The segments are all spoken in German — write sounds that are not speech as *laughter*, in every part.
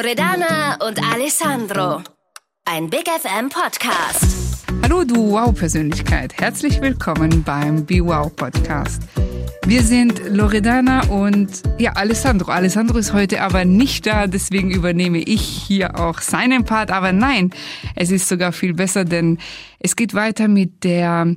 Loredana und Alessandro. Ein Big FM Podcast. Hallo du Wow-Persönlichkeit. Herzlich willkommen beim Be Wow Podcast. Wir sind Loredana und ja, Alessandro. Alessandro ist heute aber nicht da, deswegen übernehme ich hier auch seinen Part. Aber nein, es ist sogar viel besser, denn es geht weiter mit der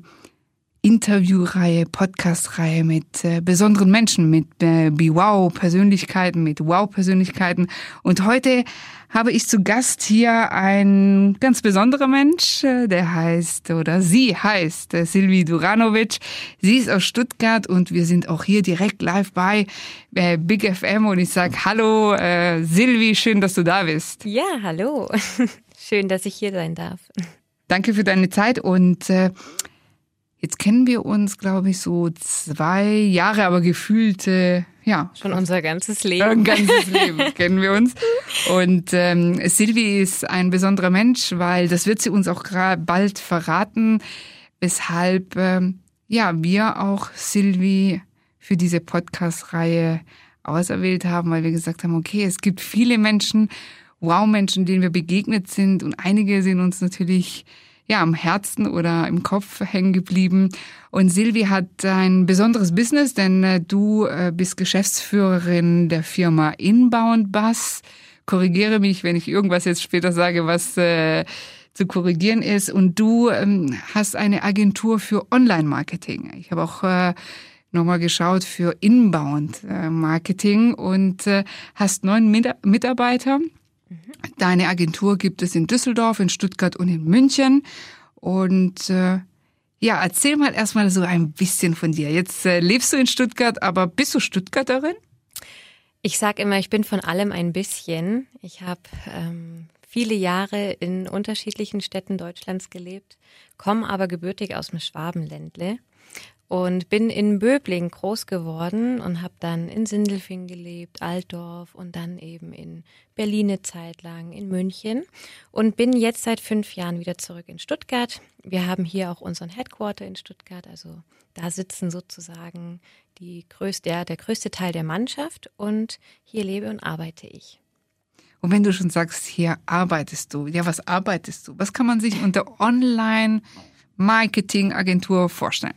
Interviewreihe, Podcastreihe mit äh, besonderen Menschen, mit äh, Be-Wow-Persönlichkeiten, mit Wow-Persönlichkeiten. Und heute habe ich zu Gast hier ein ganz besonderer Mensch, äh, der heißt oder sie heißt äh, Silvi Duranovic. Sie ist aus Stuttgart und wir sind auch hier direkt live bei äh, Big FM und ich sage Hallo äh, Silvi, schön, dass du da bist. Ja, hallo. *laughs* schön, dass ich hier sein darf. Danke für deine Zeit und äh, Jetzt kennen wir uns, glaube ich, so zwei Jahre, aber gefühlte, ja. Schon unser ganzes Leben. Ein ganzes Leben *laughs* kennen wir uns. Und ähm, Silvi ist ein besonderer Mensch, weil das wird sie uns auch bald verraten, weshalb ähm, ja wir auch Silvi für diese Podcast-Reihe auserwählt haben, weil wir gesagt haben, okay, es gibt viele Menschen, Wow-Menschen, denen wir begegnet sind und einige sind uns natürlich ja, am Herzen oder im Kopf hängen geblieben. Und Silvi hat ein besonderes Business, denn äh, du äh, bist Geschäftsführerin der Firma Inbound Bus. Korrigiere mich, wenn ich irgendwas jetzt später sage, was äh, zu korrigieren ist. Und du ähm, hast eine Agentur für Online-Marketing. Ich habe auch äh, nochmal geschaut für Inbound-Marketing und äh, hast neun Mitarbeiter Deine Agentur gibt es in Düsseldorf, in Stuttgart und in München. Und äh, ja, erzähl mal erstmal so ein bisschen von dir. Jetzt äh, lebst du in Stuttgart, aber bist du Stuttgarterin? Ich sag immer, ich bin von allem ein bisschen. Ich habe ähm, viele Jahre in unterschiedlichen Städten Deutschlands gelebt, komme aber gebürtig aus dem Schwabenländle und bin in Böbling groß geworden und habe dann in Sindelfing gelebt, Altdorf und dann eben in Berlin eine Zeit lang, in München und bin jetzt seit fünf Jahren wieder zurück in Stuttgart. Wir haben hier auch unseren Headquarter in Stuttgart, also da sitzen sozusagen die größte, der, der größte Teil der Mannschaft und hier lebe und arbeite ich. Und wenn du schon sagst, hier arbeitest du, ja, was arbeitest du? Was kann man sich unter Online-Marketing-Agentur vorstellen?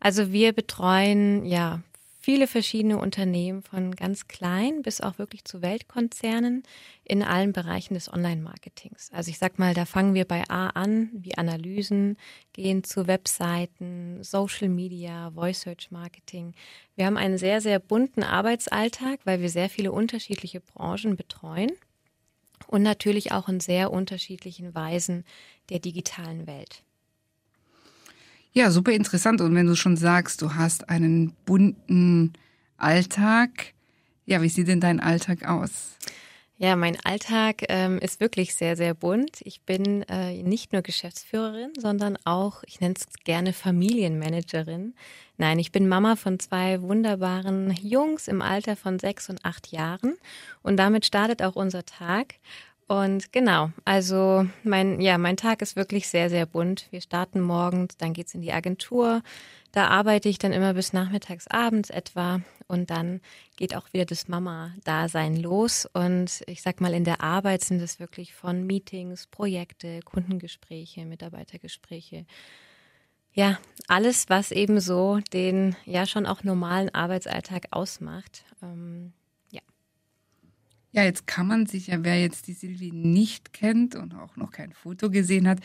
Also wir betreuen ja viele verschiedene Unternehmen von ganz klein bis auch wirklich zu Weltkonzernen in allen Bereichen des Online-Marketings. Also ich sag mal, da fangen wir bei A an, wie Analysen, gehen zu Webseiten, Social Media, Voice Search Marketing. Wir haben einen sehr, sehr bunten Arbeitsalltag, weil wir sehr viele unterschiedliche Branchen betreuen und natürlich auch in sehr unterschiedlichen Weisen der digitalen Welt. Ja, super interessant. Und wenn du schon sagst, du hast einen bunten Alltag, ja, wie sieht denn dein Alltag aus? Ja, mein Alltag ähm, ist wirklich sehr, sehr bunt. Ich bin äh, nicht nur Geschäftsführerin, sondern auch, ich nenne es gerne Familienmanagerin. Nein, ich bin Mama von zwei wunderbaren Jungs im Alter von sechs und acht Jahren. Und damit startet auch unser Tag. Und genau, also mein, ja, mein Tag ist wirklich sehr, sehr bunt. Wir starten morgens, dann geht's in die Agentur. Da arbeite ich dann immer bis nachmittags, abends etwa. Und dann geht auch wieder das Mama-Dasein los. Und ich sag mal, in der Arbeit sind es wirklich von Meetings, Projekte, Kundengespräche, Mitarbeitergespräche. Ja, alles, was eben so den ja schon auch normalen Arbeitsalltag ausmacht. Ähm, ja, jetzt kann man sich ja, wer jetzt die Silvi nicht kennt und auch noch kein Foto gesehen hat,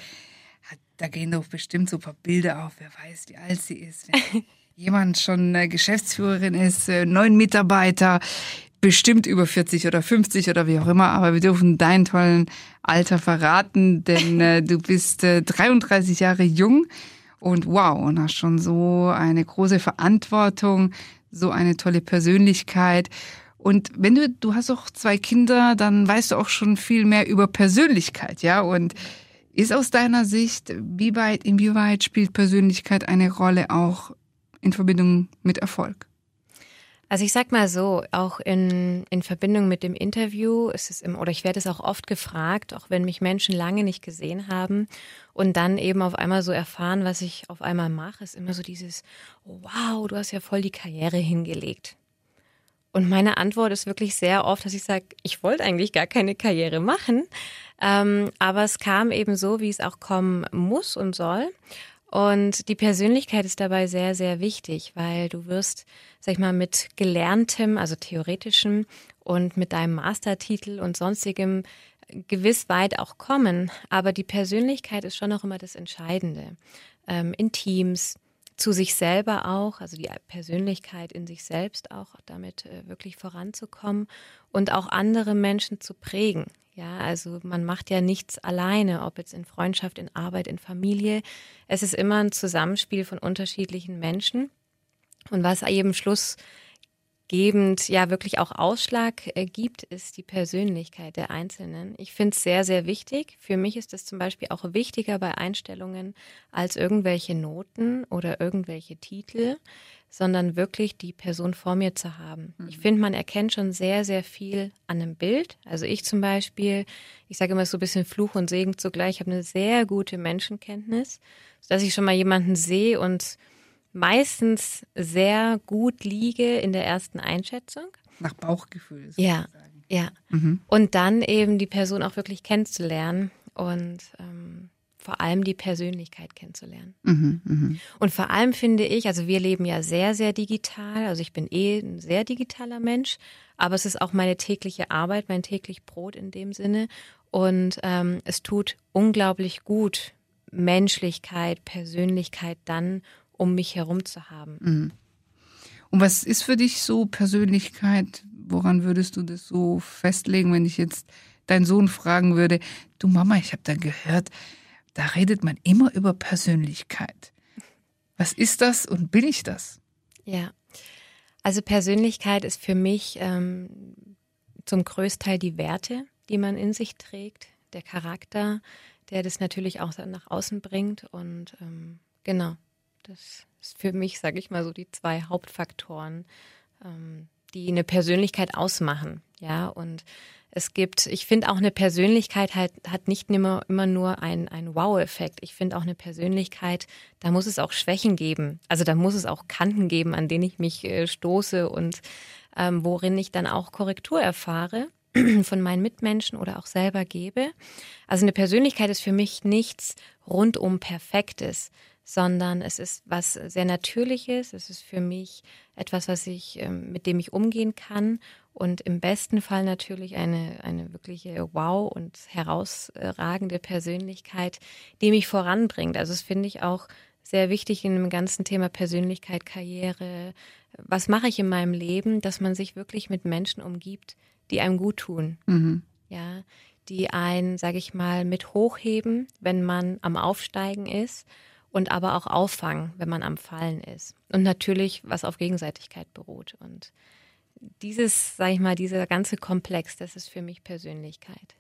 hat da gehen doch bestimmt so ein paar Bilder auf, wer weiß, wie alt sie ist. Wenn *laughs* jemand schon Geschäftsführerin ist, äh, neun Mitarbeiter, bestimmt über 40 oder 50 oder wie auch immer, aber wir dürfen deinen tollen Alter verraten, denn *laughs* äh, du bist äh, 33 Jahre jung und wow, und hast schon so eine große Verantwortung, so eine tolle Persönlichkeit und wenn du, du hast auch zwei Kinder, dann weißt du auch schon viel mehr über Persönlichkeit, ja? Und ist aus deiner Sicht, wie weit, inwieweit spielt Persönlichkeit eine Rolle auch in Verbindung mit Erfolg? Also ich sag mal so, auch in, in Verbindung mit dem Interview ist es im, oder ich werde es auch oft gefragt, auch wenn mich Menschen lange nicht gesehen haben und dann eben auf einmal so erfahren, was ich auf einmal mache, ist immer so dieses, wow, du hast ja voll die Karriere hingelegt. Und meine Antwort ist wirklich sehr oft, dass ich sage, ich wollte eigentlich gar keine Karriere machen. Ähm, aber es kam eben so, wie es auch kommen muss und soll. Und die Persönlichkeit ist dabei sehr, sehr wichtig, weil du wirst, sag ich mal, mit gelerntem, also theoretischem und mit deinem Mastertitel und sonstigem gewiss weit auch kommen. Aber die Persönlichkeit ist schon auch immer das Entscheidende. Ähm, in Teams, zu sich selber auch, also die Persönlichkeit in sich selbst auch damit äh, wirklich voranzukommen und auch andere Menschen zu prägen. Ja, also man macht ja nichts alleine, ob jetzt in Freundschaft, in Arbeit, in Familie. Es ist immer ein Zusammenspiel von unterschiedlichen Menschen. Und was eben Schluss gebend ja wirklich auch Ausschlag äh, gibt, ist die Persönlichkeit der Einzelnen. Ich finde es sehr, sehr wichtig. Für mich ist es zum Beispiel auch wichtiger bei Einstellungen als irgendwelche Noten oder irgendwelche Titel, sondern wirklich die Person vor mir zu haben. Mhm. Ich finde, man erkennt schon sehr, sehr viel an einem Bild. Also ich zum Beispiel, ich sage immer so ein bisschen Fluch und Segen zugleich, habe eine sehr gute Menschenkenntnis, dass ich schon mal jemanden sehe und meistens sehr gut liege in der ersten Einschätzung. Nach Bauchgefühl. Ja, ja. Mhm. Und dann eben die Person auch wirklich kennenzulernen und ähm, vor allem die Persönlichkeit kennenzulernen. Mhm, mh. Und vor allem finde ich, also wir leben ja sehr, sehr digital. Also ich bin eh ein sehr digitaler Mensch, aber es ist auch meine tägliche Arbeit, mein täglich Brot in dem Sinne. Und ähm, es tut unglaublich gut, Menschlichkeit, Persönlichkeit dann um mich herum zu haben. Mhm. Und was ist für dich so Persönlichkeit? Woran würdest du das so festlegen, wenn ich jetzt deinen Sohn fragen würde, du Mama, ich habe da gehört, da redet man immer über Persönlichkeit. Was ist das und bin ich das? Ja, also Persönlichkeit ist für mich ähm, zum Größteil die Werte, die man in sich trägt, der Charakter, der das natürlich auch nach außen bringt und ähm, genau, das ist für mich, sage ich mal, so die zwei Hauptfaktoren, ähm, die eine Persönlichkeit ausmachen. Ja, und es gibt, ich finde auch eine Persönlichkeit halt, hat nicht immer, immer nur einen, einen Wow-Effekt. Ich finde auch eine Persönlichkeit, da muss es auch Schwächen geben. Also da muss es auch Kanten geben, an denen ich mich äh, stoße und ähm, worin ich dann auch Korrektur erfahre *clears throat* von meinen Mitmenschen oder auch selber gebe. Also eine Persönlichkeit ist für mich nichts rundum Perfektes, sondern es ist was sehr Natürliches. Es ist für mich etwas, was ich, ähm, mit dem ich umgehen kann und im besten Fall natürlich eine, eine wirkliche Wow und herausragende Persönlichkeit, die mich voranbringt. Also das finde ich auch sehr wichtig in dem ganzen Thema Persönlichkeit, Karriere. Was mache ich in meinem Leben, dass man sich wirklich mit Menschen umgibt, die einem gut tun. Mhm. Ja, die einen, sage ich mal, mit hochheben, wenn man am Aufsteigen ist und aber auch auffangen, wenn man am Fallen ist. Und natürlich, was auf Gegenseitigkeit beruht. Und dieses, sage ich mal, dieser ganze Komplex, das ist für mich Persönlichkeit.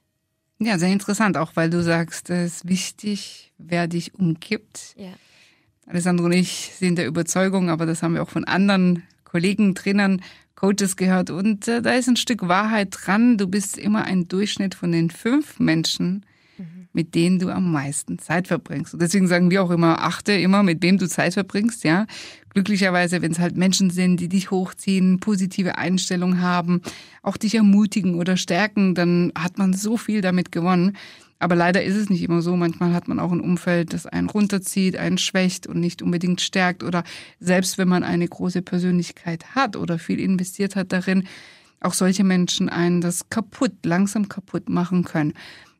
Ja, sehr interessant, auch weil du sagst, es ist wichtig, wer dich umgibt. Ja. Alessandro und ich sind der Überzeugung, aber das haben wir auch von anderen Kollegen, Trainern, Coaches gehört. Und äh, da ist ein Stück Wahrheit dran. Du bist immer ein Durchschnitt von den fünf Menschen, mit denen du am meisten Zeit verbringst. Und deswegen sagen wir auch immer, achte immer, mit wem du Zeit verbringst, ja. Glücklicherweise, wenn es halt Menschen sind, die dich hochziehen, positive Einstellung haben, auch dich ermutigen oder stärken, dann hat man so viel damit gewonnen. Aber leider ist es nicht immer so. Manchmal hat man auch ein Umfeld, das einen runterzieht, einen schwächt und nicht unbedingt stärkt. Oder selbst wenn man eine große Persönlichkeit hat oder viel investiert hat darin, auch solche Menschen einen das kaputt, langsam kaputt machen können.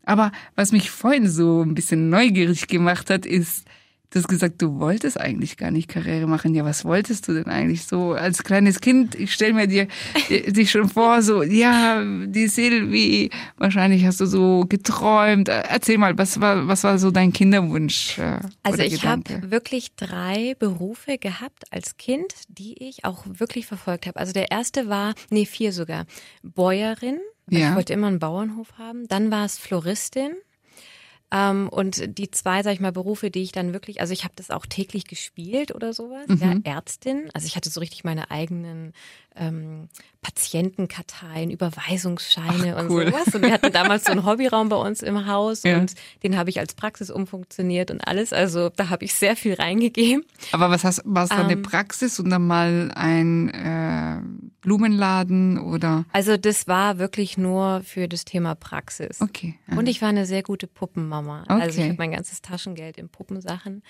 Aber was mich vorhin so ein bisschen neugierig gemacht hat, ist, Du hast gesagt, du wolltest eigentlich gar nicht Karriere machen. Ja, was wolltest du denn eigentlich so als kleines Kind? Ich stelle mir dir dich schon vor, so, ja, die Silvi, wahrscheinlich hast du so geträumt. Erzähl mal, was war, was war so dein Kinderwunsch? Äh, also ich habe wirklich drei Berufe gehabt als Kind, die ich auch wirklich verfolgt habe. Also der erste war, nee, vier sogar, Bäuerin. Ja. Ich wollte immer einen Bauernhof haben. Dann war es Floristin. Ähm, und die zwei, sag ich mal, Berufe, die ich dann wirklich, also ich habe das auch täglich gespielt oder sowas, mhm. ja, Ärztin. Also ich hatte so richtig meine eigenen ähm, Patientenkarteien, Überweisungsscheine Ach, cool. und sowas. Und wir hatten damals so einen *laughs* Hobbyraum bei uns im Haus ja. und den habe ich als Praxis umfunktioniert und alles. Also da habe ich sehr viel reingegeben. Aber was hast, war es dann ähm, eine Praxis und dann mal ein äh, Blumenladen oder? Also das war wirklich nur für das Thema Praxis. Okay. Aha. Und ich war eine sehr gute Puppenmama. Okay. Also ich habe mein ganzes Taschengeld in Puppensachen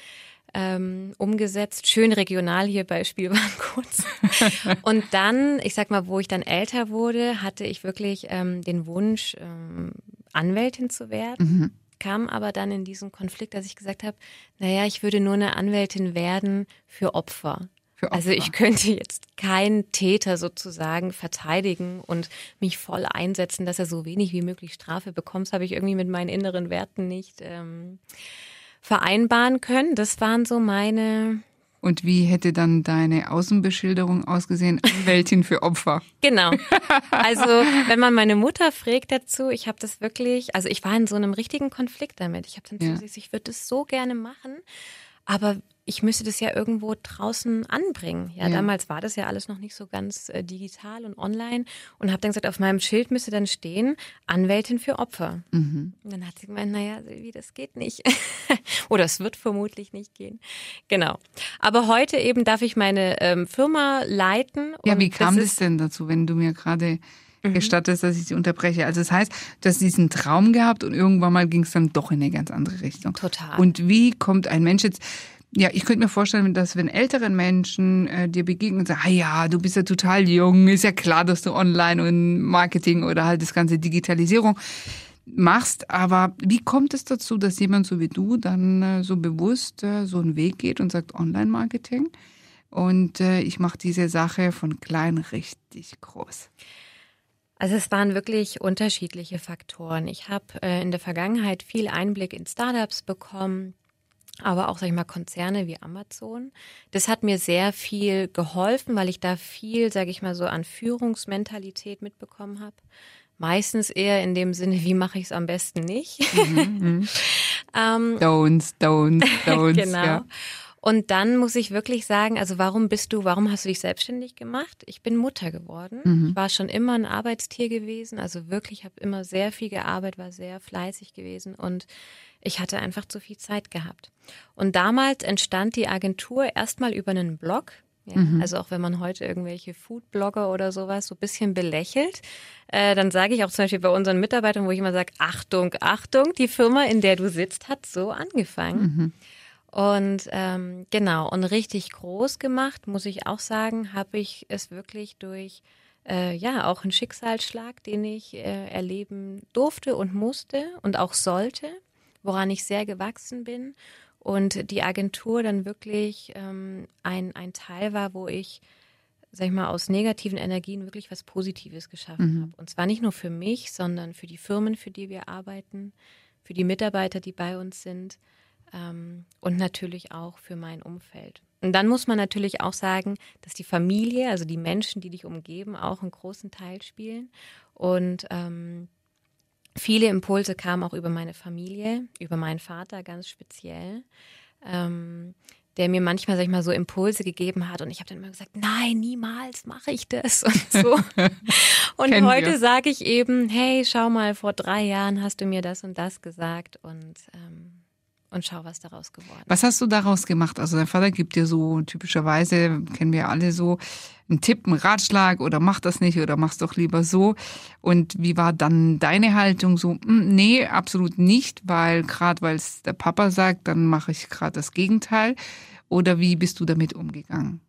ähm, umgesetzt. Schön regional hier bei Spielwarenkurz. *laughs* und dann, ich sag mal, wo ich dann älter wurde, hatte ich wirklich ähm, den Wunsch, ähm, Anwältin zu werden. Mhm. Kam aber dann in diesen Konflikt, dass ich gesagt habe, naja, ich würde nur eine Anwältin werden für Opfer. Also ich könnte jetzt keinen Täter sozusagen verteidigen und mich voll einsetzen, dass er so wenig wie möglich Strafe bekommt. Das habe ich irgendwie mit meinen inneren Werten nicht ähm, vereinbaren können. Das waren so meine. Und wie hätte dann deine Außenbeschilderung ausgesehen? Anwältin für Opfer. *laughs* Genau. Also wenn man meine Mutter fragt dazu, ich habe das wirklich, also ich war in so einem richtigen Konflikt damit. Ich habe dann ja. gesagt, ich würde das so gerne machen, aber ich müsste das ja irgendwo draußen anbringen. Ja, ja, damals war das ja alles noch nicht so ganz äh, digital und online und habe dann gesagt, auf meinem Schild müsste dann stehen Anwältin für Opfer. Mhm. Und dann hat sie gemeint, naja, wie das geht nicht. *laughs* Oder es wird vermutlich nicht gehen. Genau. Aber heute eben darf ich meine ähm, Firma leiten. Ja, wie kam das, das denn dazu, wenn du mir gerade mhm. gestattest, dass ich sie unterbreche. Also das heißt, du hast diesen Traum gehabt und irgendwann mal ging es dann doch in eine ganz andere Richtung. Total. Und wie kommt ein Mensch jetzt, ja, ich könnte mir vorstellen, dass wenn älteren Menschen äh, dir begegnen und sagen, ah ja, du bist ja total jung, ist ja klar, dass du Online und Marketing oder halt das ganze Digitalisierung machst, aber wie kommt es dazu, dass jemand so wie du dann äh, so bewusst äh, so einen Weg geht und sagt Online-Marketing und äh, ich mache diese Sache von klein richtig groß? Also es waren wirklich unterschiedliche Faktoren. Ich habe äh, in der Vergangenheit viel Einblick in Startups bekommen, aber auch, sag ich mal, Konzerne wie Amazon. Das hat mir sehr viel geholfen, weil ich da viel, sage ich mal, so an Führungsmentalität mitbekommen habe. Meistens eher in dem Sinne, wie mache ich es am besten nicht. Mhm, mhm. *laughs* ähm, don'ts, don'ts, *laughs* don'ts. genau. Ja. Und dann muss ich wirklich sagen, also warum bist du, warum hast du dich selbstständig gemacht? Ich bin Mutter geworden. Mhm. Ich war schon immer ein Arbeitstier gewesen, also wirklich habe immer sehr viel gearbeitet, war sehr fleißig gewesen und ich hatte einfach zu viel Zeit gehabt. Und damals entstand die Agentur erstmal über einen Blog. Ja, mhm. Also auch wenn man heute irgendwelche Foodblogger oder sowas so ein bisschen belächelt, äh, dann sage ich auch zum Beispiel bei unseren Mitarbeitern, wo ich immer sage, Achtung, Achtung, die Firma, in der du sitzt, hat so angefangen. Mhm. Und ähm, genau, und richtig groß gemacht, muss ich auch sagen, habe ich es wirklich durch äh, ja auch einen Schicksalsschlag, den ich äh, erleben durfte und musste und auch sollte, woran ich sehr gewachsen bin. Und die Agentur dann wirklich ähm, ein, ein Teil war, wo ich, sag ich mal, aus negativen Energien wirklich was Positives geschaffen mhm. habe. Und zwar nicht nur für mich, sondern für die Firmen, für die wir arbeiten, für die Mitarbeiter, die bei uns sind ähm, und natürlich auch für mein Umfeld. Und dann muss man natürlich auch sagen, dass die Familie, also die Menschen, die dich umgeben, auch einen großen Teil spielen. Und ähm, viele Impulse kamen auch über meine Familie, über meinen Vater ganz speziell. Ähm, der mir manchmal, sag ich mal, so Impulse gegeben hat und ich habe dann immer gesagt, nein, niemals mache ich das *laughs* und so. *laughs* und heute sage ich eben, hey, schau mal, vor drei Jahren hast du mir das und das gesagt und ähm, und schau, was daraus geworden ist. Was hast du daraus gemacht? Also dein Vater gibt dir so typischerweise, kennen wir alle so, einen Tipp, einen Ratschlag oder mach das nicht oder mach's doch lieber so. Und wie war dann deine Haltung so? Hm, nee, absolut nicht, weil gerade weil es der Papa sagt, dann mache ich gerade das Gegenteil. Oder wie bist du damit umgegangen?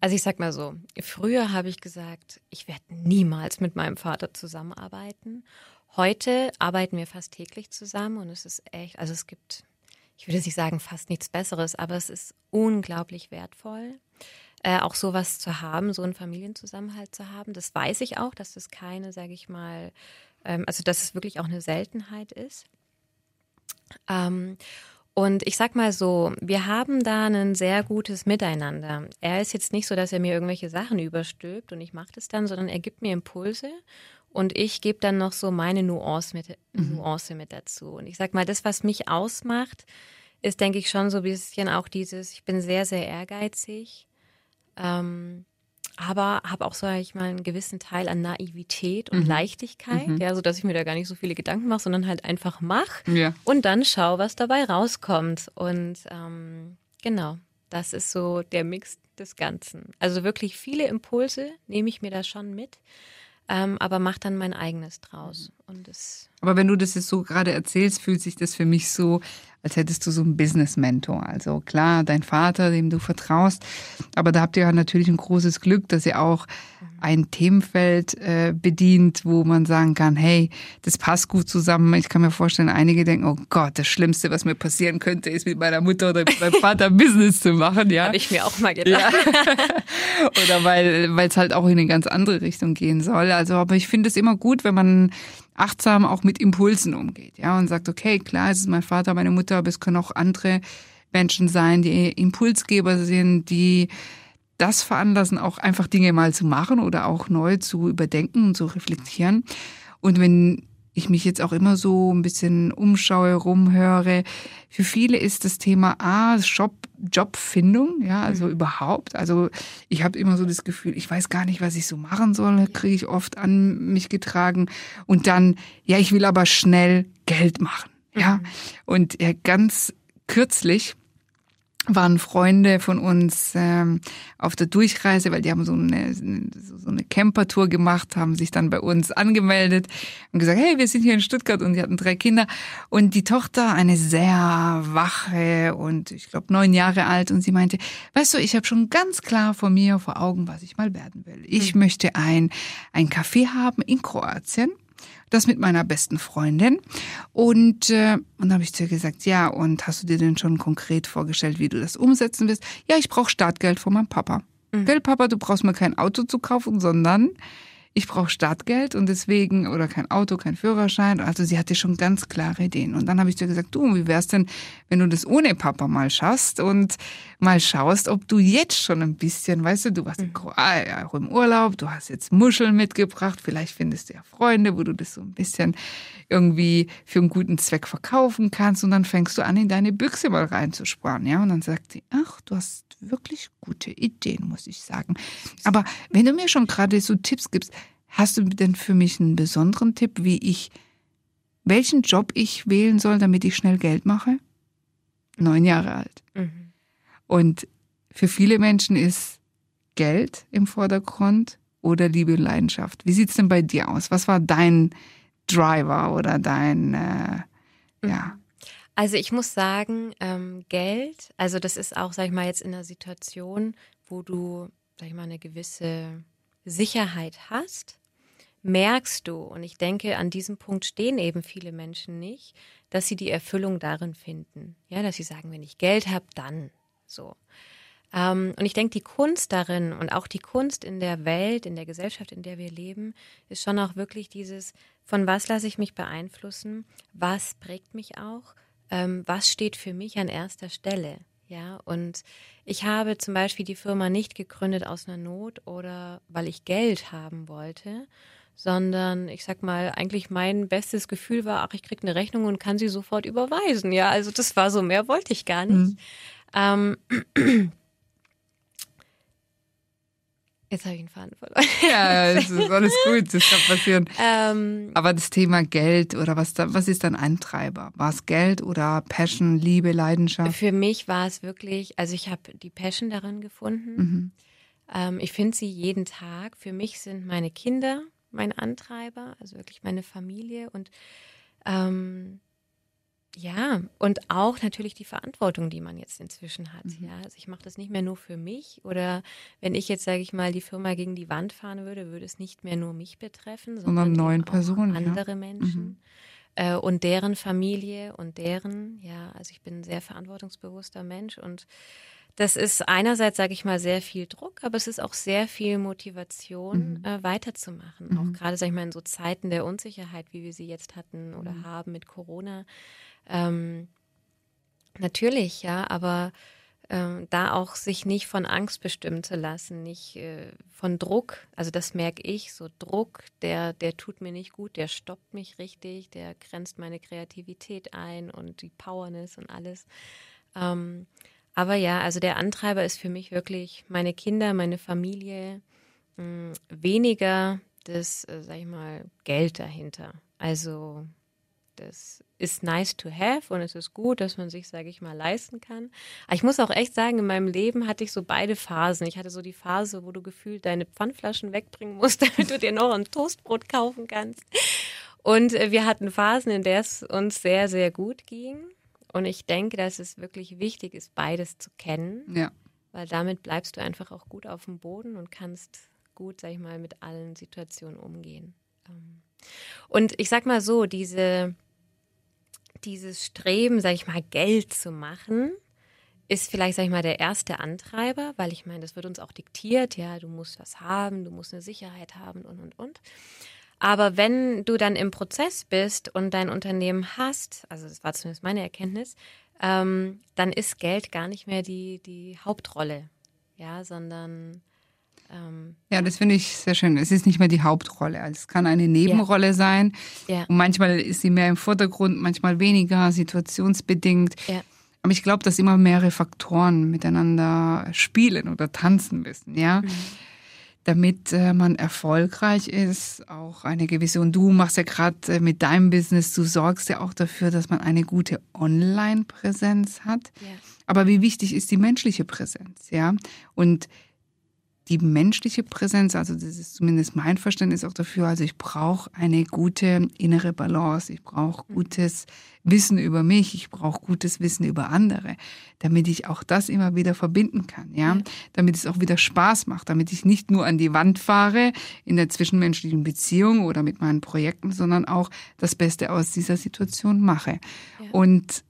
Also ich sag mal so, früher habe ich gesagt, ich werde niemals mit meinem Vater zusammenarbeiten. Heute arbeiten wir fast täglich zusammen und es ist echt, also es gibt ich würde nicht sagen fast nichts Besseres, aber es ist unglaublich wertvoll, äh, auch sowas zu haben, so einen Familienzusammenhalt zu haben. Das weiß ich auch, dass das keine, sage ich mal, ähm, also dass es wirklich auch eine Seltenheit ist. Ähm, und ich sag mal so, wir haben da ein sehr gutes Miteinander. Er ist jetzt nicht so, dass er mir irgendwelche Sachen überstülpt und ich mache das dann, sondern er gibt mir Impulse und ich gebe dann noch so meine Nuance mit, mhm. Nuance mit dazu. Und ich sag mal, das, was mich ausmacht, ist, denke ich, schon so ein bisschen auch dieses, ich bin sehr, sehr ehrgeizig, ähm, aber habe auch, sage ich mal, einen gewissen Teil an Naivität und mhm. Leichtigkeit, mhm. ja, so dass ich mir da gar nicht so viele Gedanken mache, sondern halt einfach mach ja. und dann schau, was dabei rauskommt. Und ähm, genau, das ist so der Mix des Ganzen. Also wirklich viele Impulse nehme ich mir da schon mit, ähm, aber mache dann mein eigenes draus. Und es aber wenn du das jetzt so gerade erzählst, fühlt sich das für mich so, als hättest du so einen Business-Mentor. Also klar, dein Vater, dem du vertraust, aber da habt ihr ja natürlich ein großes Glück, dass ihr auch ein Themenfeld äh, bedient, wo man sagen kann, hey, das passt gut zusammen. Ich kann mir vorstellen, einige denken, oh Gott, das Schlimmste, was mir passieren könnte, ist mit meiner Mutter oder mit meinem Vater *laughs* Business zu machen. Ja, habe ich mir auch mal gedacht. Ja. *laughs* oder weil weil es halt auch in eine ganz andere Richtung gehen soll. Also, aber ich finde es immer gut, wenn man achtsam auch mit Impulsen umgeht, ja, und sagt, okay, klar, es ist mein Vater, meine Mutter, aber es können auch andere Menschen sein, die Impulsgeber sind, die das veranlassen, auch einfach Dinge mal zu machen oder auch neu zu überdenken und zu reflektieren. Und wenn ich mich jetzt auch immer so ein bisschen umschaue, rumhöre. Für viele ist das Thema A, Job, Jobfindung, ja, also mhm. überhaupt. Also ich habe immer so das Gefühl, ich weiß gar nicht, was ich so machen soll, kriege ich oft an mich getragen. Und dann, ja, ich will aber schnell Geld machen, ja. Mhm. Und ja, ganz kürzlich waren Freunde von uns ähm, auf der Durchreise, weil die haben so eine, so eine Campertour gemacht, haben sich dann bei uns angemeldet und gesagt, hey, wir sind hier in Stuttgart und die hatten drei Kinder und die Tochter eine sehr wache und ich glaube neun Jahre alt und sie meinte, weißt du, ich habe schon ganz klar vor mir vor Augen, was ich mal werden will. Ich mhm. möchte ein ein Café haben in Kroatien das mit meiner besten Freundin. Und, äh, und dann habe ich zu ihr gesagt, ja, und hast du dir denn schon konkret vorgestellt, wie du das umsetzen willst? Ja, ich brauche Startgeld von meinem Papa. Mhm. Gell, Papa, du brauchst mir kein Auto zu kaufen, sondern ich brauche Startgeld und deswegen, oder kein Auto, kein Führerschein. Also sie hatte schon ganz klare Ideen. Und dann habe ich dir gesagt, du, wie wär's denn, wenn du das ohne Papa mal schaffst und mal schaust, ob du jetzt schon ein bisschen, weißt du, du warst in mhm. Kroatien auch im Urlaub, du hast jetzt Muscheln mitgebracht, vielleicht findest du ja Freunde, wo du das so ein bisschen irgendwie für einen guten Zweck verkaufen kannst und dann fängst du an, in deine Büchse mal reinzusparen, ja. Und dann sagt sie, ach, du hast wirklich gute Ideen, muss ich sagen. Aber wenn du mir schon gerade so Tipps gibst, hast du denn für mich einen besonderen Tipp, wie ich, welchen Job ich wählen soll, damit ich schnell Geld mache? Neun Jahre alt. Mhm. Und für viele Menschen ist Geld im Vordergrund oder Liebe und Leidenschaft. Wie sieht's denn bei dir aus? Was war dein Driver oder dein, äh, ja? Mhm. Also ich muss sagen, ähm, Geld, also das ist auch, sag ich mal, jetzt in einer Situation, wo du, sag ich mal, eine gewisse Sicherheit hast, merkst du, und ich denke, an diesem Punkt stehen eben viele Menschen nicht, dass sie die Erfüllung darin finden. Ja, dass sie sagen, wenn ich Geld habe, dann so. Ähm, und ich denke, die Kunst darin und auch die Kunst in der Welt, in der Gesellschaft, in der wir leben, ist schon auch wirklich dieses, von was lasse ich mich beeinflussen, was prägt mich auch ähm, was steht für mich an erster Stelle. Ja, und ich habe zum Beispiel die Firma nicht gegründet aus einer Not oder weil ich Geld haben wollte, sondern ich sag mal, eigentlich mein bestes Gefühl war, ach, ich kriege eine Rechnung und kann sie sofort überweisen. Ja, also das war so, mehr wollte ich gar nicht. Mhm. Ähm, *clears throat* Jetzt habe ich einen Faden verloren. Ja, *laughs* es ist alles gut, das kann passieren. Ähm, Aber das Thema Geld oder was, da, was ist dein Antreiber? War es Geld oder Passion, Liebe, Leidenschaft? Für mich war es wirklich, also ich habe die Passion darin gefunden. Mhm. Ähm, ich finde sie jeden Tag. Für mich sind meine Kinder mein Antreiber, also wirklich meine Familie und ähm, ja, und auch natürlich die Verantwortung, die man jetzt inzwischen hat. Mhm. Ja, also ich mache das nicht mehr nur für mich oder wenn ich jetzt, sage ich mal, die Firma gegen die Wand fahren würde, würde es nicht mehr nur mich betreffen, sondern neuen Personen, andere ja. Menschen mhm. äh, und deren Familie und deren, ja, also ich bin ein sehr verantwortungsbewusster Mensch und das ist einerseits, sage ich mal, sehr viel Druck, aber es ist auch sehr viel Motivation, mhm. äh, weiterzumachen. Mhm. Auch gerade, sage ich mal, in so Zeiten der Unsicherheit, wie wir sie jetzt hatten oder mhm. haben mit Corona. Ähm, natürlich, ja, aber ähm, da auch sich nicht von Angst bestimmen zu lassen, nicht äh, von Druck. Also das merke ich, so Druck, der, der tut mir nicht gut, der stoppt mich richtig, der grenzt meine Kreativität ein und die Powerness und alles. Ähm, aber ja, also der Antreiber ist für mich wirklich meine Kinder, meine Familie, mh, hm, weniger das, äh, sag ich mal, Geld dahinter. Also das ist nice to have und es ist gut, dass man sich, sage ich mal, leisten kann. Aber ich muss auch echt sagen, in meinem Leben hatte ich so beide Phasen. Ich hatte so die Phase, wo du gefühlt deine Pfandflaschen wegbringen musst, *laughs* damit du dir noch ein Toastbrot kaufen kannst. Und äh, wir hatten Phasen, in der es uns sehr, sehr gut ging. Und ich denke, dass es wirklich wichtig ist, beides zu kennen. Ja. Weil damit bleibst du einfach auch gut auf dem Boden und kannst gut, sag ich mal, mit allen Situationen umgehen. Ähm, und ich sag mal so, diese, dieses Streben, sag ich mal, Geld zu machen, ist vielleicht, sag ich mal, der erste Antreiber, weil ich meine, das wird uns auch diktiert, ja, du musst was haben, du musst eine Sicherheit haben und und und. Aber wenn du dann im Prozess bist und dein Unternehmen hast, also das war zumindest meine Erkenntnis, ähm, dann ist Geld gar nicht mehr die, die Hauptrolle, ja, sondern ähm, ja, das finde ich sehr schön. Es ist nicht mehr die Hauptrolle. Also es kann eine Nebenrolle ja. sein. Ja. Und manchmal ist sie mehr im Vordergrund, manchmal weniger, situationsbedingt. Ja. Aber ich glaube, dass immer mehrere Faktoren miteinander spielen oder tanzen müssen, ja. Mhm. Damit äh, man erfolgreich ist, auch eine gewisse, und du machst ja gerade äh, mit deinem Business, du sorgst ja auch dafür, dass man eine gute Online-Präsenz hat. Ja. Aber wie wichtig ist die menschliche Präsenz, ja? Und die menschliche Präsenz, also das ist zumindest mein Verständnis auch dafür, also ich brauche eine gute innere Balance, ich brauche gutes Wissen über mich, ich brauche gutes Wissen über andere, damit ich auch das immer wieder verbinden kann, ja, damit es auch wieder Spaß macht, damit ich nicht nur an die Wand fahre in der zwischenmenschlichen Beziehung oder mit meinen Projekten, sondern auch das Beste aus dieser Situation mache. Ja. Und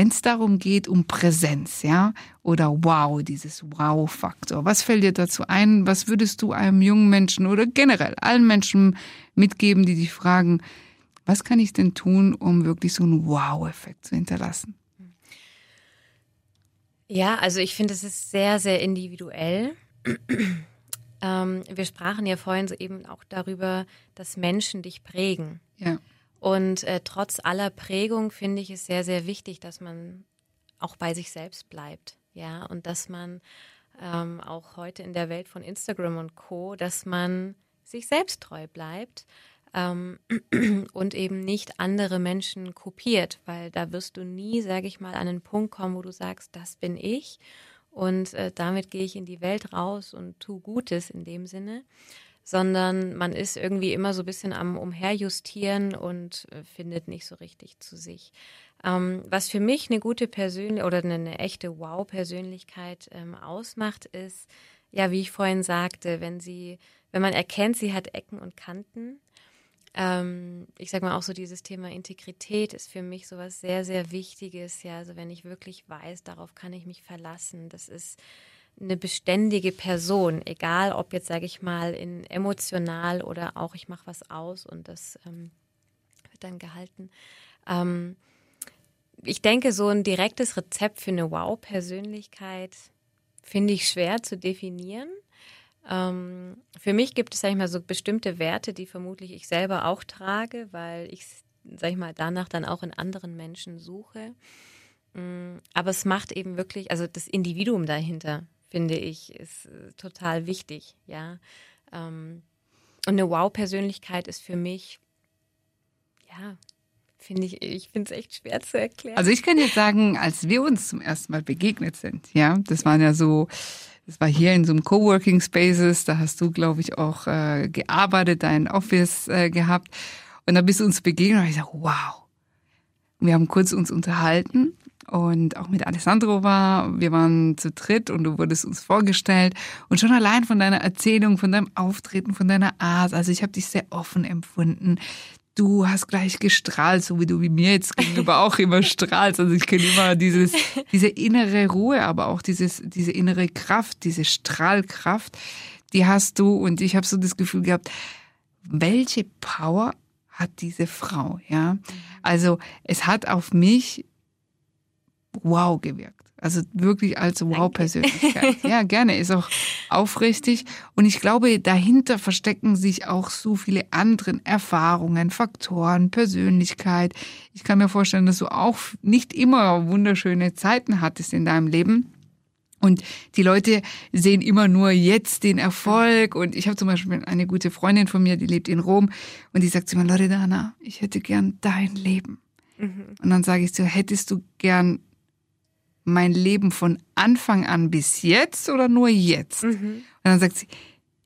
wenn es darum geht, um Präsenz, ja, oder Wow, dieses Wow-Faktor, was fällt dir dazu ein? Was würdest du einem jungen Menschen oder generell allen Menschen mitgeben, die dich fragen, was kann ich denn tun, um wirklich so einen Wow-Effekt zu hinterlassen? Ja, also ich finde, es ist sehr, sehr individuell. ähm, wir sprachen ja vorhin so eben auch darüber, dass Menschen dich prägen. Ja. Und äh, trotz aller Prägung finde ich es sehr, sehr wichtig, dass man auch bei sich selbst bleibt. Ja, und dass man ähm, auch heute in der Welt von Instagram und Co., dass man sich selbst treu bleibt ähm, *clears throat* und eben nicht andere Menschen kopiert, weil da wirst du nie, sage ich mal, an einen Punkt kommen, wo du sagst, das bin ich und äh, damit gehe ich in die Welt raus und tu Gutes in dem Sinne, sondern man ist irgendwie immer so ein bisschen am Umherjustieren und äh, findet nicht so richtig zu sich. Ähm, was für mich eine gute Persönlichkeit oder eine, eine, echte Wow-Persönlichkeit ähm, ausmacht, ist, ja, wie ich vorhin sagte, wenn sie, wenn man erkennt, sie hat Ecken und Kanten. Ähm, ich sage mal auch so dieses Thema Integrität ist für mich sowas sehr, sehr Wichtiges. Ja, also wenn ich wirklich weiß, darauf kann ich mich verlassen. Das ist eine beständige Person, egal ob jetzt, sage ich mal, in emotional oder auch ich mache was aus und das ähm, wird dann gehalten. Ähm, ich denke, so ein direktes Rezept für eine Wow-Persönlichkeit finde ich schwer zu definieren. Ähm, für mich gibt es, sag ich mal, so bestimmte Werte, die vermutlich ich selber auch trage, weil ich, sag ich mal, danach dann auch in anderen Menschen suche. Mm, aber es macht eben wirklich, also das Individuum dahinter finde ich, ist äh, total wichtig, ja. Ähm, und eine Wow-Persönlichkeit ist für mich, ja, finde ich, ich finde es echt schwer zu erklären. Also ich kann jetzt sagen, als wir uns zum ersten Mal begegnet sind, ja, das waren ja so, das war hier in so einem Coworking Spaces, da hast du, glaube ich, auch äh, gearbeitet, dein Office äh, gehabt. Und da bist du uns begegnet und ich sage, wow. Wir haben kurz uns unterhalten und auch mit Alessandro war. Wir waren zu dritt und du wurdest uns vorgestellt. Und schon allein von deiner Erzählung, von deinem Auftreten, von deiner Art, also ich habe dich sehr offen empfunden. Du hast gleich gestrahlt, so wie du wie mir jetzt gegenüber auch immer *laughs* strahlst. Also ich kenne immer dieses, diese innere Ruhe, aber auch dieses, diese innere Kraft, diese Strahlkraft, die hast du. Und ich habe so das Gefühl gehabt, welche Power hat diese Frau, ja? Also es hat auf mich wow gewirkt. Also wirklich als Wow-Persönlichkeit. *laughs* Ja, gerne. Ist auch aufrichtig. Und ich glaube, dahinter verstecken sich auch so viele andere Erfahrungen, Faktoren, Persönlichkeit. Ich kann mir vorstellen, dass du auch nicht immer wunderschöne Zeiten hattest in deinem Leben. Und die Leute sehen immer nur jetzt den Erfolg. Und ich habe zum Beispiel eine gute Freundin von mir, die lebt in Rom, und die sagt zu mir, Loredana, ich hätte gern dein Leben. Mhm. Und dann sage ich so, hättest du gern mein Leben von Anfang an bis jetzt oder nur jetzt? Mhm. Und dann sagt sie,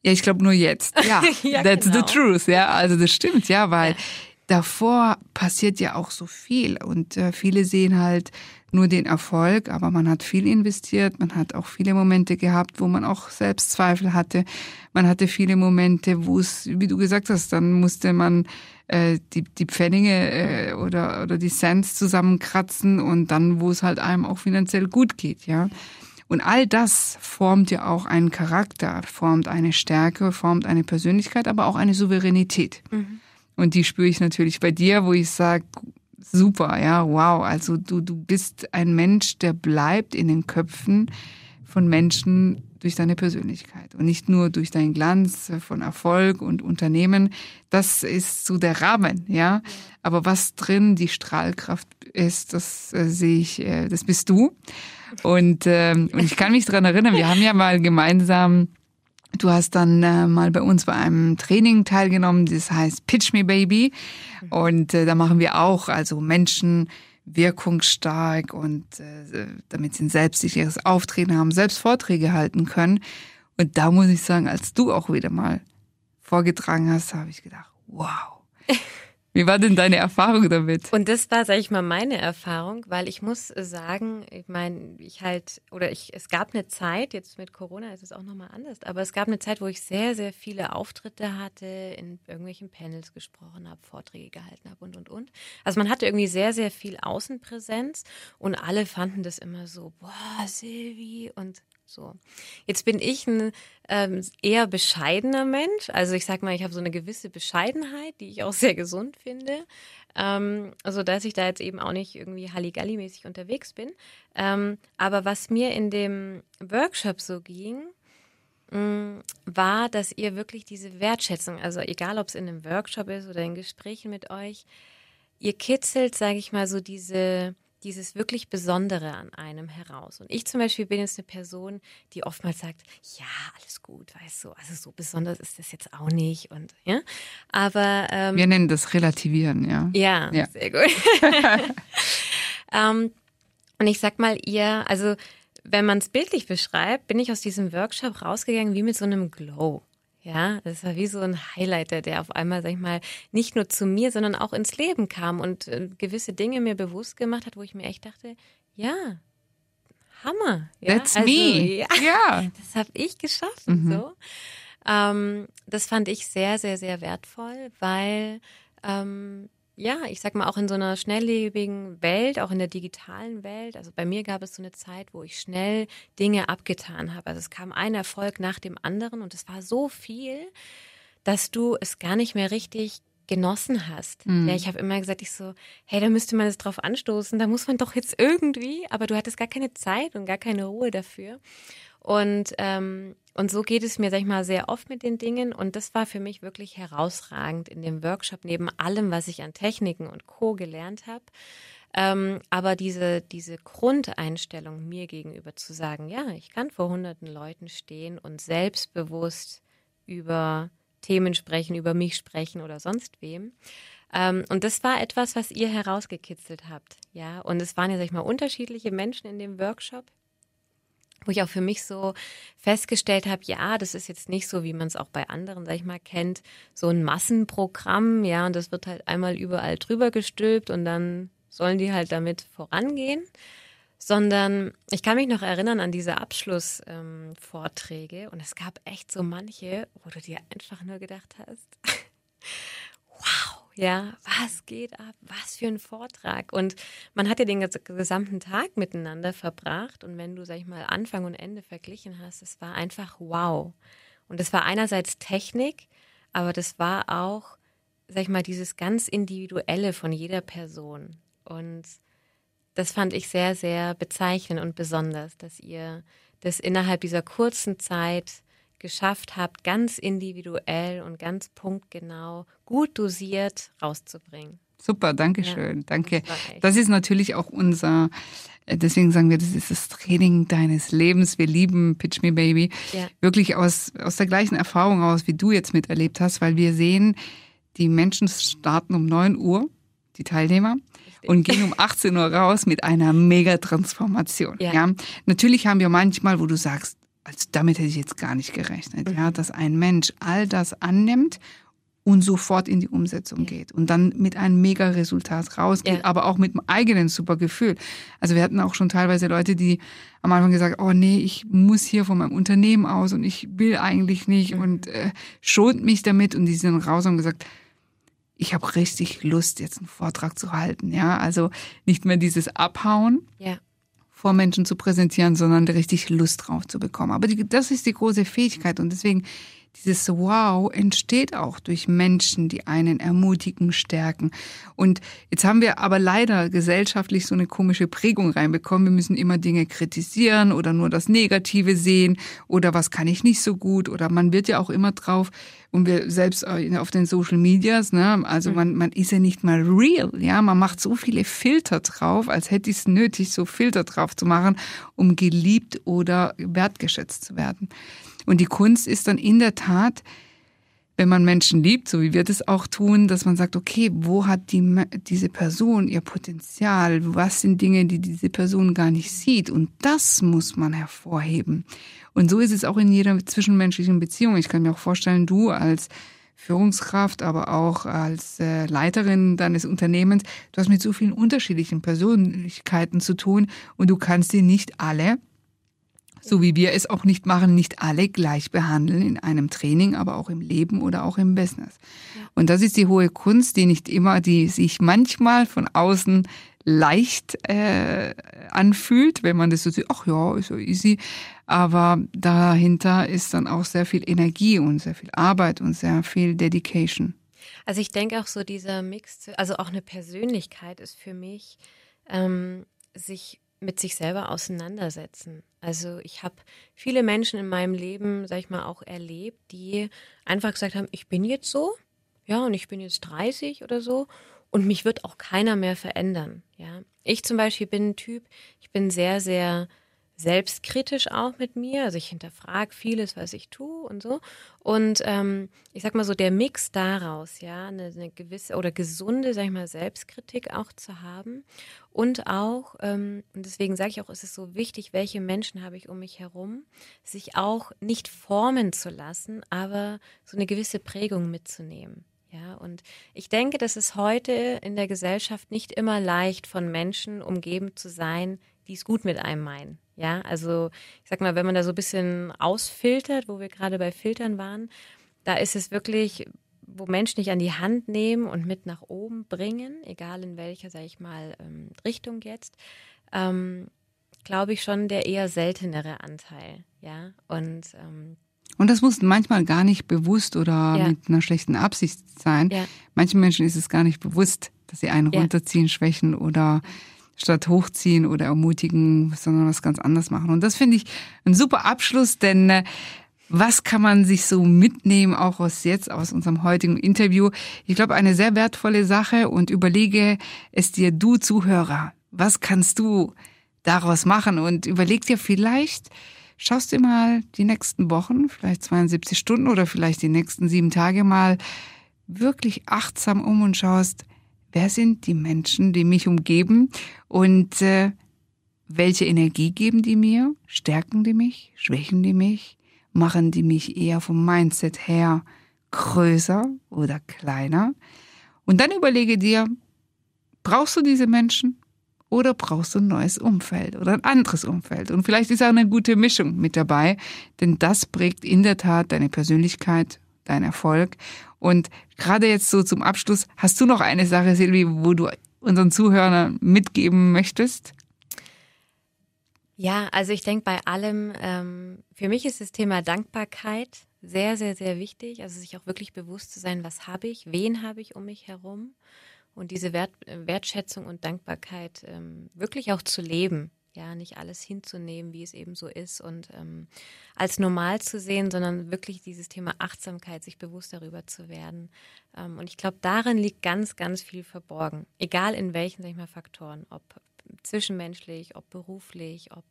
ja, ich glaube nur jetzt. *laughs* Ja, ja that's genau. the truth. Ja, also das stimmt, ja, weil ja. Davor passiert ja auch so viel und äh, viele sehen halt nur den Erfolg, aber man hat viel investiert, man hat auch viele Momente gehabt, wo man auch Selbstzweifel hatte. Man hatte viele Momente, wo es, wie du gesagt hast, dann musste man äh, die, die Pfennige äh, oder, oder die Cents zusammenkratzen und dann, wo es halt einem auch finanziell gut geht, ja. Und all das formt ja auch einen Charakter, formt eine Stärke, formt eine Persönlichkeit, aber auch eine Souveränität. Mhm. Und die spüre ich natürlich bei dir, wo ich sage, super, ja, wow. Also du, du bist ein Mensch, der bleibt in den Köpfen von Menschen durch deine Persönlichkeit und nicht nur durch deinen Glanz von Erfolg und Unternehmen. Das ist so der Rahmen, ja. Aber was drin die Strahlkraft ist, das äh, sehe ich, äh, das bist du. Und, äh, und ich kann mich dran erinnern, wir haben ja mal gemeinsam Du hast dann äh, mal bei uns bei einem Training teilgenommen, das heißt Pitch Me Baby. Und äh, da machen wir auch, also Menschen wirkungsstark und äh, damit sie ein selbstsicheres Auftreten haben, selbst Vorträge halten können. Und da muss ich sagen, als du auch wieder mal vorgetragen hast, habe ich gedacht, wow. Wie war denn deine Erfahrung damit? Und das war, sage ich mal, meine Erfahrung, weil ich muss sagen, ich meine, ich halt, oder ich, es gab eine Zeit, jetzt mit Corona ist es auch nochmal anders, aber es gab eine Zeit, wo ich sehr, sehr viele Auftritte hatte, in irgendwelchen Panels gesprochen habe, Vorträge gehalten habe und, und, und. Also man hatte irgendwie sehr, sehr viel Außenpräsenz und alle fanden das immer so, boah, Silvi und so. Jetzt bin ich ein ähm, eher bescheidener Mensch. Also ich sag mal, ich habe so eine gewisse Bescheidenheit, die ich auch sehr gesund finde. Ähm, also dass ich da jetzt eben auch nicht irgendwie Halligalli-mäßig unterwegs bin. Ähm, aber was mir in dem Workshop so ging, mh, mm, war, dass ihr wirklich diese Wertschätzung, also egal ob es in einem Workshop ist oder in Gesprächen mit euch, ihr kitzelt, sage ich mal, so diese dieses wirklich Besondere an einem heraus. Und ich zum Beispiel bin jetzt eine Person, die oftmals sagt, ja, alles gut, weißt du, also so besonders ist das jetzt auch nicht. Und ja, aber ähm, wir nennen das Relativieren, ja. Ja, ja. sehr gut. *laughs* ähm, und ich sag mal, ihr, also wenn man es bildlich beschreibt, bin ich aus diesem Workshop rausgegangen wie mit so einem Glow. Ja, das war wie so ein Highlighter, der auf einmal, sag ich mal, nicht nur zu mir, sondern auch ins Leben kam und äh, gewisse Dinge mir bewusst gemacht hat, wo ich mir echt dachte, ja, Hammer. Ja? That's also, me. Ja, ja. *laughs* Das habe ich geschafft. Mhm. So. Ähm, das fand ich sehr, sehr, sehr wertvoll, weil ähm, ja, ich sag mal, auch in so einer schnelllebigen Welt, auch in der digitalen Welt. Also bei mir gab es so eine Zeit, wo ich schnell Dinge abgetan habe. Also es kam ein Erfolg nach dem anderen und es war so viel, dass du es gar nicht mehr richtig genossen hast. Mhm. Ja, ich habe immer gesagt, ich so, hey, da müsste man es drauf anstoßen, da muss man doch jetzt irgendwie, aber du hattest gar keine Zeit und gar keine Ruhe dafür. Und, ähm, und so geht es mir, sag ich mal, sehr oft mit den Dingen. Und das war für mich wirklich herausragend in dem Workshop, neben allem, was ich an Techniken und Co. gelernt habe. Ähm, aber diese, diese Grundeinstellung mir gegenüber zu sagen, ja, ich kann vor hunderten Leuten stehen und selbstbewusst über Themen sprechen, über mich sprechen oder sonst wem. Ähm, und das war etwas, was ihr herausgekitzelt habt. Ja, und es waren ja, sag ich mal, unterschiedliche Menschen in dem Workshop wo ich auch für mich so festgestellt habe, ja, das ist jetzt nicht so, wie man es auch bei anderen, sag ich mal, kennt, so ein Massenprogramm, ja, und das wird halt einmal überall drüber gestülpt und dann sollen die halt damit vorangehen, sondern ich kann mich noch erinnern an diese Abschlussvorträge ähm, und es gab echt so manche, wo du dir einfach nur gedacht hast, *laughs* ja, was geht ab? Was für ein Vortrag? Und man hat ja den gesamten Tag miteinander verbracht. Und wenn du, sag ich mal, Anfang und Ende verglichen hast, es war einfach wow. Und es war einerseits Technik, aber das war auch, sag ich mal, dieses ganz Individuelle von jeder Person. Und das fand ich sehr, sehr bezeichnend und besonders, dass ihr das innerhalb dieser kurzen Zeit geschafft habt, ganz individuell und ganz punktgenau, gut dosiert rauszubringen. Super, danke schön. Ja, danke. Das, das ist natürlich auch unser, äh, deswegen sagen wir, das ist das Training deines Lebens. Wir lieben Pitch Me Baby. Ja. Wirklich aus, aus der gleichen Erfahrung aus, wie du jetzt miterlebt hast, weil wir sehen, die Menschen starten um neun Uhr, die Teilnehmer, und gehen um *laughs* 18 Uhr raus mit einer Mega-Transformation. Ja. ja. Natürlich haben wir manchmal, wo du sagst, also damit hätte ich jetzt gar nicht gerechnet, mhm. ja, dass ein Mensch all das annimmt und sofort in die Umsetzung geht und dann mit einem Mega-Resultat rausgeht, ja. aber auch mit einem eigenen super Gefühl. Also wir hatten auch schon teilweise Leute, die am Anfang gesagt, oh nee, ich muss hier von meinem Unternehmen aus und ich will eigentlich nicht mhm. und äh, schont mich damit und die sind raus und gesagt, ich habe richtig Lust, jetzt einen Vortrag zu halten. Ja, also nicht mehr dieses Abhauen. Ja vor Menschen zu präsentieren, sondern richtig Lust drauf zu bekommen. Aber die, das ist die große Fähigkeit und deswegen dieses Wow entsteht auch durch Menschen, die einen ermutigen, stärken. Und jetzt haben wir aber leider gesellschaftlich so eine komische Prägung reinbekommen. Wir müssen immer Dinge kritisieren oder nur das Negative sehen oder was kann ich nicht so gut oder man wird ja auch immer drauf und wir selbst auf den Social Medias, ne, also mhm. man, man ist ja nicht mal real, ja, man macht so viele Filter drauf, als hätte ich es nötig, so Filter drauf zu machen, um geliebt oder wertgeschätzt zu werden. Und die Kunst ist dann in der Tat, wenn man Menschen liebt, so wie wir das auch tun, dass man sagt, okay, wo hat die, diese Person ihr Potenzial? Was sind Dinge, die diese Person gar nicht sieht? Und das muss man hervorheben. Und so ist es auch in jeder zwischenmenschlichen Beziehung. Ich kann mir auch vorstellen, du als Führungskraft, aber auch als äh, Leiterin deines Unternehmens, du hast mit so vielen unterschiedlichen Persönlichkeiten zu tun und du kannst sie nicht alle so wie wir es auch nicht machen, nicht alle gleich behandeln in einem Training, aber auch im Leben oder auch im Business. Und das ist die hohe Kunst, die nicht immer, die sich manchmal von außen leicht äh, anfühlt, wenn man das so sieht, ach ja, ist so easy. Aber dahinter ist dann auch sehr viel Energie und sehr viel Arbeit und sehr viel Dedication. Also ich denke auch so dieser Mix, also auch eine Persönlichkeit ist für mich, ähm, sich mit sich selber auseinandersetzen. Also ich habe viele Menschen in meinem Leben, sag ich mal, auch erlebt, die einfach gesagt haben, ich bin jetzt so, ja, und ich bin jetzt 30 oder so und mich wird auch keiner mehr verändern. Ja, ich zum Beispiel bin ein Typ, ich bin sehr, sehr selbstkritisch auch mit mir. Also ich hinterfrage vieles, was ich tue und so. Und ähm, ich sag mal so, der Mix daraus, ja, eine, eine, gewisse oder gesunde, sag ich mal, Selbstkritik auch zu haben. Und auch, ähm, und deswegen sage ich auch, es ist so wichtig, welche Menschen habe ich um mich herum, sich auch nicht formen zu lassen, aber so eine gewisse Prägung mitzunehmen. Ja, und ich denke, dass es heute in der Gesellschaft nicht immer leicht von Menschen umgeben zu sein, die es gut mit einem meinen. Ja, also ich sag mal, wenn man da so ein bisschen ausfiltert, wo wir gerade bei Filtern waren, da ist es wirklich, wo Menschen dich an die Hand nehmen und mit nach oben bringen, egal in welcher, sag ich mal, ähm, Richtung jetzt, ähm, glaube ich schon der eher seltenere Anteil. Ja, und ähm, und das muss manchmal gar nicht bewusst oder ja. mit einer schlechten Absicht sein. Ja. Manchen Menschen ist es gar nicht bewusst, dass sie einen ja. runterziehen, schwächen oder statt hochziehen oder ermutigen, sondern was ganz anderes machen. Und das finde ich ein super Abschluss, denn äh, was kann man sich so mitnehmen, auch aus jetzt, aus unserem heutigen Interview? Ich glaube, eine sehr wertvolle Sache und überlege es dir, du Zuhörer, was kannst du daraus machen? Und überleg dir vielleicht, schaust dir mal die nächsten Wochen, vielleicht 72 Stunden oder vielleicht die nächsten sieben Tage mal wirklich achtsam um und schaust, Wer sind die Menschen, die mich umgeben und äh, welche Energie geben die mir? Stärken die mich? Schwächen die mich? Machen die mich eher vom Mindset her größer oder kleiner? Und dann überlege dir, brauchst du diese Menschen oder brauchst du ein neues Umfeld oder ein anderes Umfeld? Und vielleicht ist auch eine gute Mischung mit dabei, denn das prägt in der Tat deine Persönlichkeit, dein Erfolg und gerade jetzt so zum Abschluss, hast du noch eine Sache, Silvi, wo du unseren Zuhörern mitgeben möchtest? Ja, also ich denke bei allem, ähm, für mich ist das Thema Dankbarkeit sehr, sehr, sehr wichtig. Also sich auch wirklich bewusst zu sein, was habe ich, wen habe ich um mich herum und diese Wert, Wertschätzung und Dankbarkeit ähm, wirklich auch zu leben. Ja, nicht alles hinzunehmen, wie es eben so ist und ähm, als normal zu sehen, sondern wirklich dieses Thema Achtsamkeit, sich bewusst darüber zu werden. Ähm, und ich glaube, darin liegt ganz, ganz viel verborgen. Egal in welchen, sag ich mal, Faktoren, ob zwischenmenschlich, ob beruflich, ob,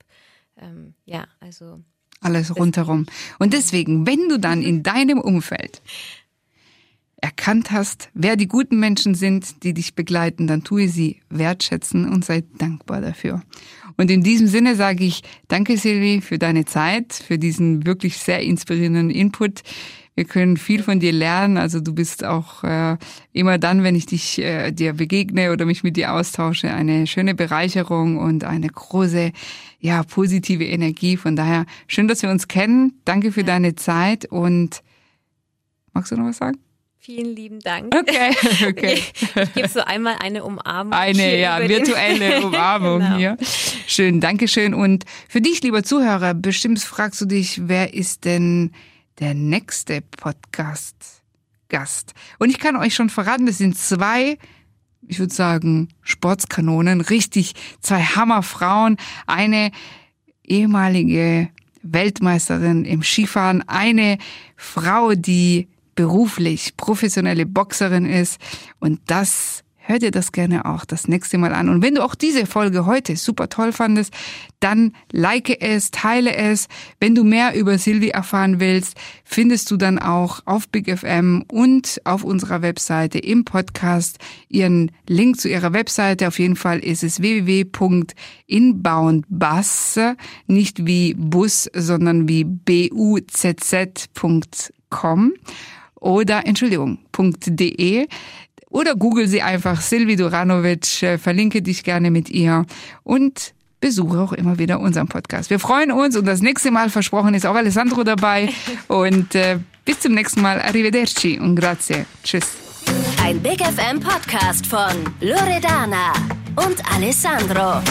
ähm, ja, also. Alles rundherum. Und deswegen, wenn du dann *laughs* in deinem Umfeld erkannt hast, wer die guten Menschen sind, die dich begleiten, dann tue sie wertschätzen und sei dankbar dafür. Und in diesem Sinne sage ich danke, Silvi, für deine Zeit, für diesen wirklich sehr inspirierenden Input. Wir können viel von dir lernen. Also du bist auch äh, immer dann, wenn ich dich äh, dir begegne oder mich mit dir austausche, eine schöne Bereicherung und eine große, ja, positive Energie. Von daher schön, dass wir uns kennen. Danke für deine Zeit und magst du noch was sagen? Vielen lieben Dank. Okay, *laughs* okay. Ich gebe so einmal eine Umarmung. Eine, ja, virtuelle *laughs* Umarmung genau. hier. Schön, Dankeschön. Und für dich, lieber Zuhörer, bestimmt fragst du dich, wer ist denn der nächste Podcast-Gast? Und ich kann euch schon verraten, das sind zwei ich würde sagen, Sportskanonen, richtig zwei Hammerfrauen, eine ehemalige Weltmeisterin im Skifahren, eine Frau, die beruflich professionelle Boxerin ist. Und das hör dir das gerne auch das nächste Mal an. Und wenn du auch diese Folge heute super toll fandest, dann like es, teile es. Wenn du mehr über Silvi erfahren willst, findest du dann auch auf Big FM und auf unserer Webseite im Podcast ihren Link zu ihrer Webseite. Auf jeden Fall ist es www.inboundbus, nicht wie Bus, sondern wie buzz.com oder Entschuldigung, .de oder google sie einfach Silvi Duranovic, äh, verlinke dich gerne mit ihr und besuche auch immer wieder unseren Podcast. Wir freuen uns und das nächste Mal versprochen ist auch Alessandro dabei *laughs* und äh, bis zum nächsten Mal. Arrivederci und grazie. Tschüss. Ein Big FM Podcast von Loredana und Alessandro.